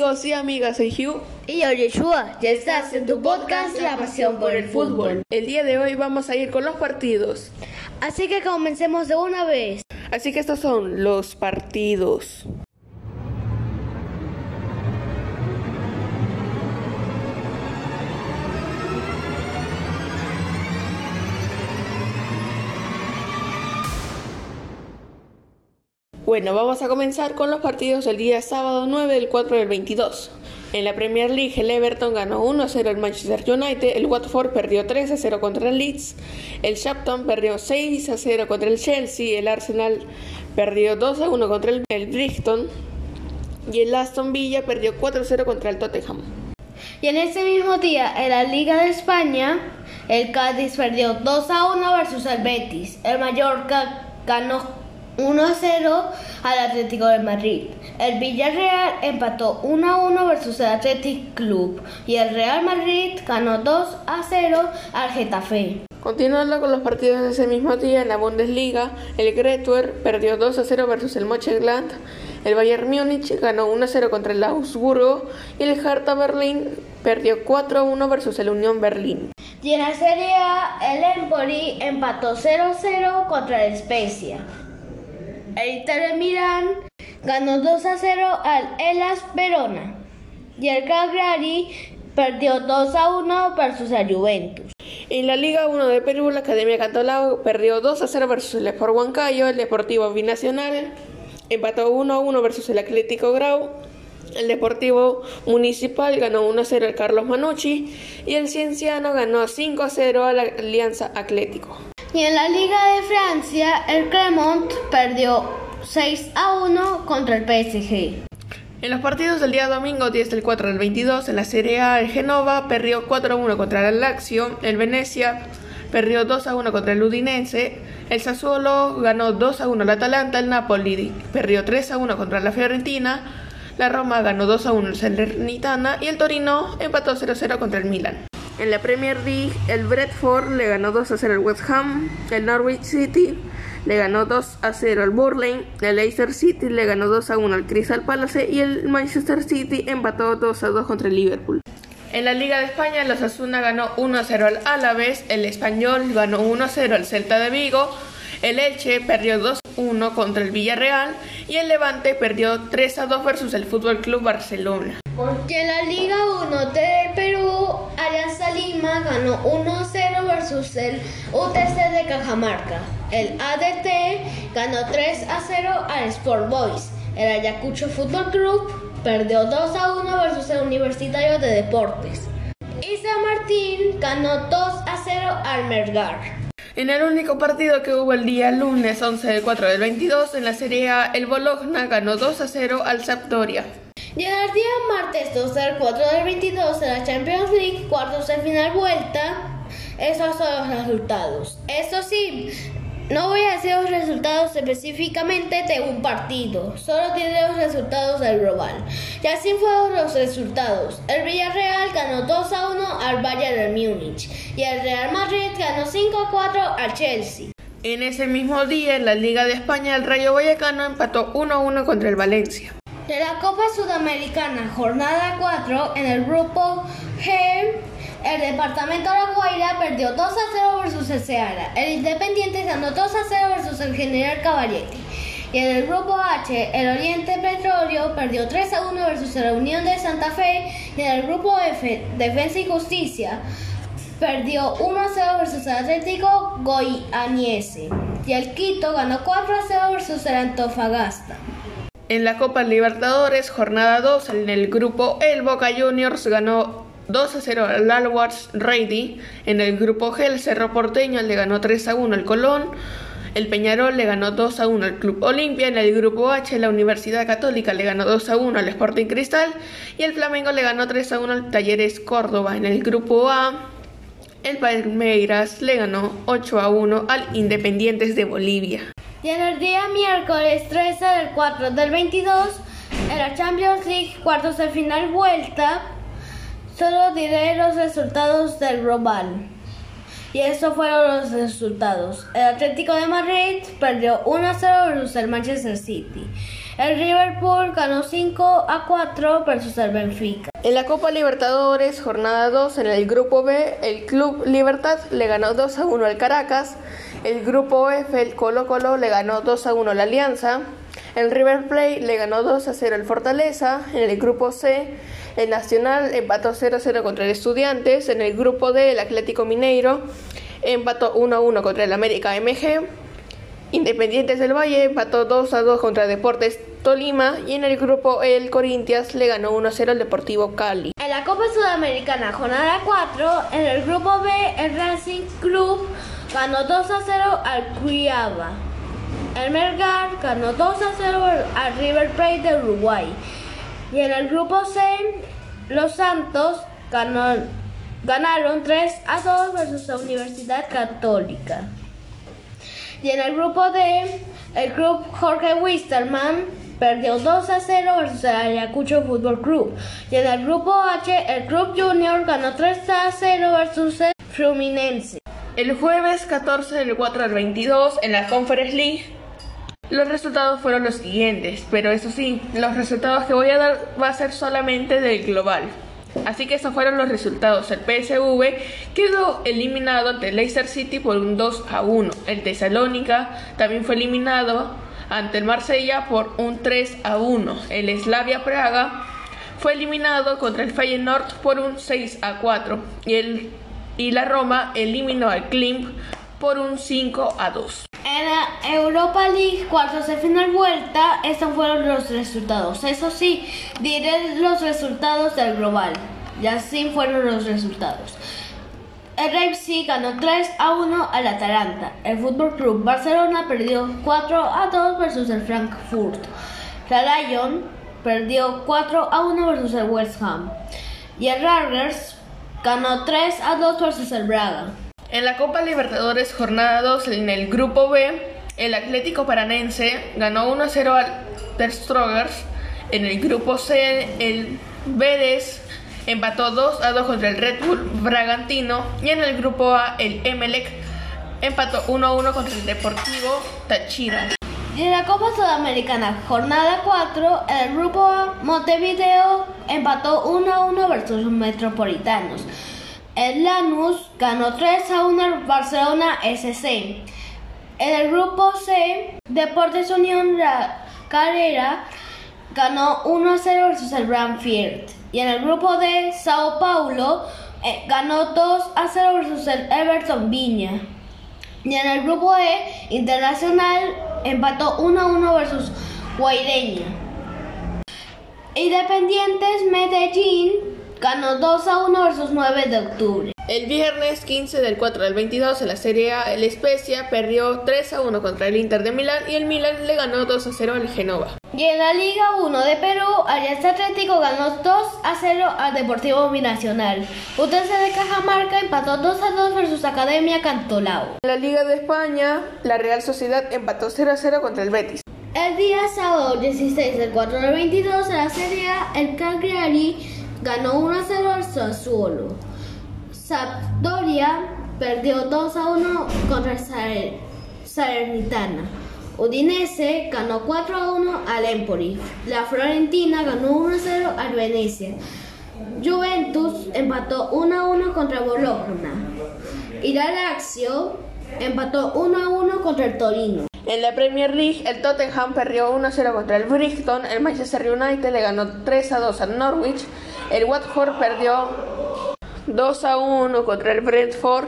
Amigos y amigas, soy Hugh. Y yo Yeshua, ya estás en tu podcast La Pasión por el Fútbol. El día de hoy vamos a ir con los partidos. Así que comencemos de una vez. Así que estos son los partidos. Bueno, vamos a comenzar con los partidos del día sábado 9 del 4 del 22. En la Premier League, el Everton ganó 1-0 al Manchester United, el Watford perdió 3-0 contra el Leeds, el Shapton perdió 6-0 contra el Chelsea, el Arsenal perdió 2-1 contra el, el Brixton y el Aston Villa perdió 4-0 contra el Tottenham. Y en ese mismo día, en la Liga de España, el Cádiz perdió 2-1 versus el Betis, el Mallorca ganó 1 a 0 al Atlético de Madrid. El Villarreal empató 1 a 1 versus el Athletic Club y el Real Madrid ganó 2 a 0 al Getafe. Continuando con los partidos de ese mismo día en la Bundesliga, el Greuther perdió 2 a 0 versus el Mönchengladbach, el Bayern Múnich ganó 1 a 0 contra el Augsburgo y el Hertha Berlín perdió 4 a 1 versus el Unión Berlín. Y en la Serie A, el Empoli empató 0 a 0 contra el Spezia. De Milán ganó 2 a 0 al Elas Verona y el Cagliari perdió 2 a 1 versus el Juventus. En la Liga 1 de Perú, la Academia Cantolao perdió 2 a 0 versus el Sport Huancayo, el Deportivo Binacional empató 1 a 1 versus el Atlético Grau, el Deportivo Municipal ganó 1 a 0 al Carlos Manucci y el Cienciano ganó 5 a 0 a la Alianza Atlético. Y en la Liga de Francia, el Clermont perdió 6 a 1 contra el PSG. En los partidos del día domingo 10 del 4 del 22, en la Serie A, el Genova perdió 4 a 1 contra el Lazio, el Venecia perdió 2 a 1 contra el Udinese, el Sassuolo ganó 2 a 1 al Atalanta, el Napoli perdió 3 a 1 contra la Fiorentina, la Roma ganó 2 a 1 al Salernitana y el Torino empató 0 a 0 contra el Milan. En la Premier League, el Bradford le ganó 2 a 0 al West Ham, el Norwich City le ganó 2 a 0 al Burnley, el Leicester City le ganó 2 a 1 al Crystal Palace y el Manchester City empató 2 a 2 contra el Liverpool. En la Liga de España, el Osasuna ganó 1 a 0 al Alavés, el Español ganó 1 a 0 al Celta de Vigo, el Elche perdió 2 a 1 contra el Villarreal y el Levante perdió 3 a 2 versus el Fútbol Club Barcelona. Y en la Liga 1 de Perú, Alianza Lima ganó 1-0 versus el UTC de Cajamarca. El ADT ganó 3-0 al Sport Boys. El Ayacucho Fútbol Club perdió 2-1 versus el Universitario de Deportes. Y San Martín ganó 2-0 al Mergar. En el único partido que hubo el día lunes 11 del 4 del 22 en la Serie A, el Bologna ganó 2 a 0 al Sampdoria. Y el día martes 2 del 4 del 22 de la Champions League, cuartos de final vuelta, esos son los resultados. Eso sí, no voy a decir los resultados específicamente de un partido, solo diré los resultados del global. Y así fueron los resultados. El Villarreal ganó 2 a 1 al Bayern de Múnich y el Real Madrid ganó 5 a 4 al Chelsea. En ese mismo día, en la Liga de España, el Rayo Vallecano empató 1 a 1 contra el Valencia. De la Copa Sudamericana, jornada 4, en el grupo G, el departamento de La Guaira perdió 2 a 0 versus el Ceará. El Independiente ganó 2 a 0 versus el General Caballetti. Y en el grupo H, el Oriente Petróleo perdió 3 a 1 versus la Unión de Santa Fe. Y en el grupo F, Defensa y Justicia perdió 1 a 0 versus el Atlético Goianiese. Y el Quito ganó 4 a 0 versus el Antofagasta. En la Copa Libertadores, jornada 2, en el grupo El Boca Juniors ganó 2 a 0 al Alwards Ready. En el grupo G, el Cerro Porteño le ganó 3 a 1 al Colón. El Peñarol le ganó 2 a 1 al Club Olimpia. En el grupo H, la Universidad Católica le ganó 2 a 1 al Sporting Cristal. Y el Flamengo le ganó 3 a 1 al Talleres Córdoba. En el grupo A, el Palmeiras le ganó 8 a 1 al Independientes de Bolivia. Y en el día miércoles 13 del 4 del 22, en la Champions League cuartos de final vuelta, solo diré los resultados del global. Y estos fueron los resultados. El Atlético de Madrid perdió 1 a 0 versus el Manchester City. El Liverpool ganó 5 a 4 versus el Benfica. En la Copa Libertadores, jornada 2, en el grupo B, el Club Libertad le ganó 2 a 1 al Caracas. El grupo F, el Colo Colo le ganó 2 a 1 la Alianza. El River Plate le ganó 2 a 0 el Fortaleza. En el grupo C, el Nacional empató 0 a 0 contra el Estudiantes. En el grupo D, el Atlético Mineiro empató 1 a 1 contra el América MG. Independientes del Valle empató 2 a 2 contra Deportes Tolima y en el grupo E, el Corinthians le ganó 1 a 0 al Deportivo Cali. La Copa Sudamericana, jornada 4, en el grupo B, el Racing Club ganó 2 a 0 al Cuiaba. El Melgar ganó 2 a 0 al River Plate de Uruguay. Y en el grupo C, los Santos ganaron 3 a 2 versus la Universidad Católica. Y en el grupo D, el club Jorge Wisterman perdió 2 a 0 versus el Ayacucho Fútbol Club. Y en el grupo H, el club Junior ganó 3 a 0 versus el Fluminense. El jueves 14 del 4 al 22 en la Conference League los resultados fueron los siguientes, pero eso sí, los resultados que voy a dar va a ser solamente del global. Así que esos fueron los resultados. El PSV quedó eliminado ante Leicester City por un 2 a 1. El Tesalónica también fue eliminado ante el Marsella por un 3 a 1. El Slavia Praga fue eliminado contra el Feyenoord por un 6 a 4. Y, el, y la Roma eliminó al Klimp por un 5 a 2. En la Europa League, cuartos de final vuelta, estos fueron los resultados. Eso sí, diré los resultados del global. Y así fueron los resultados. El Leipzig ganó 3 a 1 al Atalanta. El Fútbol Club Barcelona perdió 4 a 2 versus el Frankfurt. La Lyon perdió 4 a 1 versus el West Ham. Y el Rangers ganó 3 a 2 versus el Braga. En la Copa Libertadores jornada 2 en el grupo B, el Atlético Paranense ganó 1 a 0 al Ter Strogers. En el grupo C, el Vélez empató 2 a 2 contra el Red Bull Bragantino. Y en el grupo A, el Emelec empató 1 a 1 contra el Deportivo Táchira. Y en la Copa Sudamericana, jornada 4, el grupo A, Montevideo empató 1 a 1 versus los Metropolitanos. El Lanús ganó 3 a 1 al Barcelona SC. En el grupo C, Deportes Unión La Calera ganó 1 a 0 versus el Branfield. Y en el grupo D, Sao Paulo eh, ganó 2 a 0 versus el Everton Viña. Y en el grupo E, Internacional empató 1 a 1 versus Guaireña. Independientes Medellín ganó 2 a 1 versus 9 de octubre. El viernes 15 del 4 al 22 en la Serie A, el Spezia perdió 3 a 1 contra el Inter de Milán y el Milan le ganó 2 a 0 al Genova. Y en la Liga 1 de Perú, Alianza Atlético ganó 2 a 0 al Deportivo Binacional. UTC de Cajamarca empató 2 a 2 versus Academia Cantolao. En la Liga de España, la Real Sociedad empató 0 a 0 contra el Betis. El día sábado 16 del 4 al 22 en la Serie A, el Cagliari ganó 1 a 0 al Sassuolo. Sampdoria perdió 2 a 1 contra Salernitana. Udinese ganó 4 a 1 al Empoli. La Florentina ganó 1 a 0 al Venecia. Juventus empató 1 a 1 contra Bologna. Y la Lazio empató 1 a 1 contra el Torino. En la Premier League, el Tottenham perdió 1 a 0 contra el Brixton, el Manchester United le ganó 3 a 2 al Norwich, el Watford perdió 2 a 1 contra el Brentford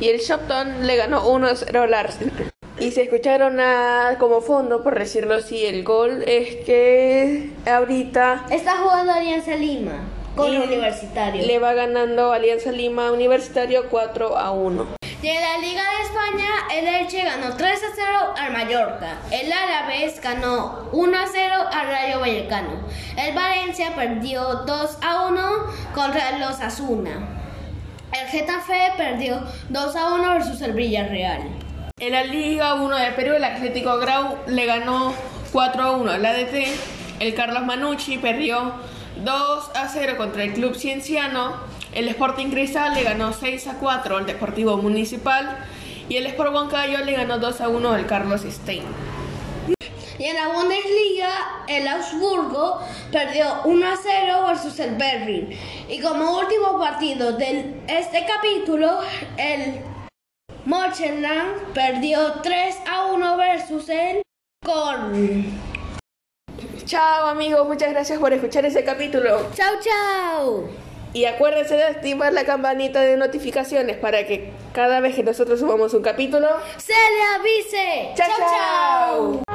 y el Shopton le ganó 1 a 0 al Arsenal. Y se escucharon a, como fondo, por decirlo así, el gol es que ahorita Está jugando Alianza Lima con Y Universitario. le va ganando Alianza Lima Universitario 4 a 1. En la Liga de España, el Elche ganó 3 a 0 al Mallorca. El Árabes ganó 1 a 0 al Rayo Vallecano. El Valencia perdió 2 a 1 contra los Asuna. El Getafe perdió 2 a 1 versus el Villarreal. En la Liga 1 de Perú, el Atlético Grau le ganó 4 a 1 al ADT. El Carlos Manucci perdió 2 a 0 contra el Club Cienciano. El Sporting Cristal le ganó 6 a 4 al Deportivo Municipal. Y el Sport Huancayo le ganó 2 a 1 al Carlos Stein. Y en la Bundesliga, el Augsburgo perdió 1 a 0 versus el Berlin. Y como último partido de este capítulo, el Mönchengladbach perdió 3 a 1 versus el Korn. Chao amigos, muchas gracias por escuchar ese capítulo. Chao, chao. Y acuérdense de activar la campanita de notificaciones para que cada vez que nosotros subamos un capítulo, Se le avise. ¡Chao, chao!